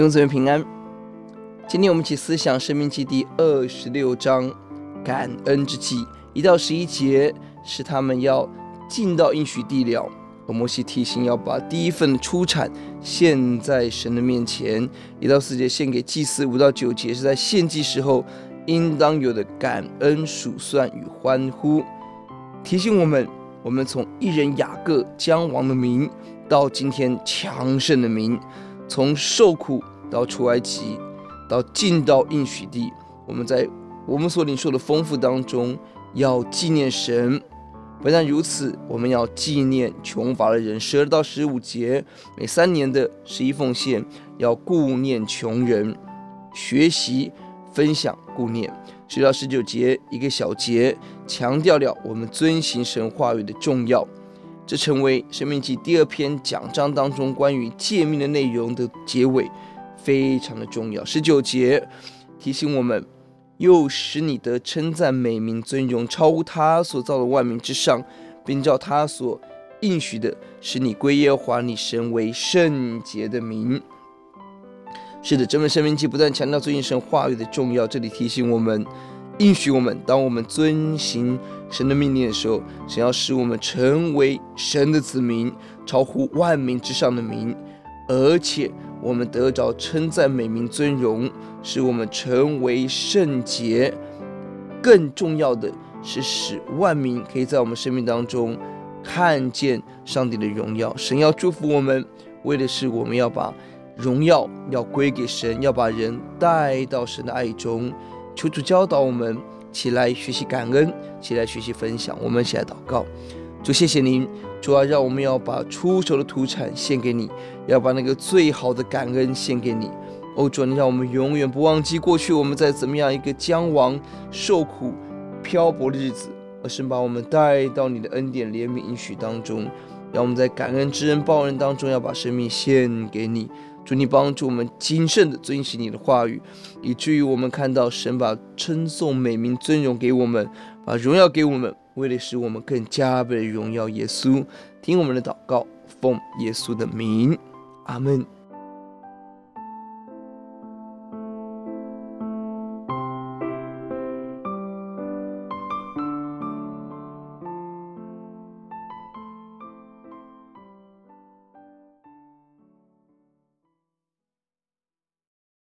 弟兄姊妹平安。今天我们一起思想《生命记》第二十六章感恩之祭，一到十一节是他们要进到应许地了。摩西提醒要把第一份出产献在神的面前，一到四节献给祭司，五到九节是在献祭时候应当有的感恩数算与欢呼，提醒我们，我们从一人雅各将亡的民，到今天强盛的民，从受苦到出埃及，到进到应许地，我们在我们所领受的丰富当中，要纪念神。不但如此，我们要纪念穷乏的人。十二到十五节，每三年的十一奉献要顾念穷人，学习分享顾念。十到十九节，一个小节强调了我们遵行神话语的重要，这成为《生命记》第二篇讲章当中关于诫命的内容的结尾，非常的重要。十九节提醒我们。又使你的称赞美名尊荣，超乎他所造的万民之上，并照他所应许的，使你归耶和华你神为圣洁的民。是的，这本生命记不断强调遵行神话语的重要，这里提醒我们，应许我们，当我们遵行神的命令的时候，神要使我们成为神的子民，超乎万民之上的民，而且。我们得着称赞、美名、尊荣，使我们成为圣洁。更重要的是，使万民可以在我们生命当中看见上帝的荣耀。神要祝福我们，为的是我们要把荣耀要归给神，要把人带到神的爱中。求主教导我们，起来学习感恩，起来学习分享。我们一起来祷告。主，谢谢您，主啊，让我们要把出手的土产献给你，要把那个最好的感恩献给你。哦，主，你让我们永远不忘记过去我们在怎么样一个将亡、受苦、漂泊的日子，而是把我们带到你的恩典、怜悯、应许当中，让我们在感恩之恩报恩当中，要把生命献给你。主，你帮助我们谨慎的遵循你的话语，以至于我们看到神把称颂、美名、尊荣给我们，把荣耀给我们。为了使我们更加倍荣耀耶稣，听我们的祷告，奉耶稣的名，阿门。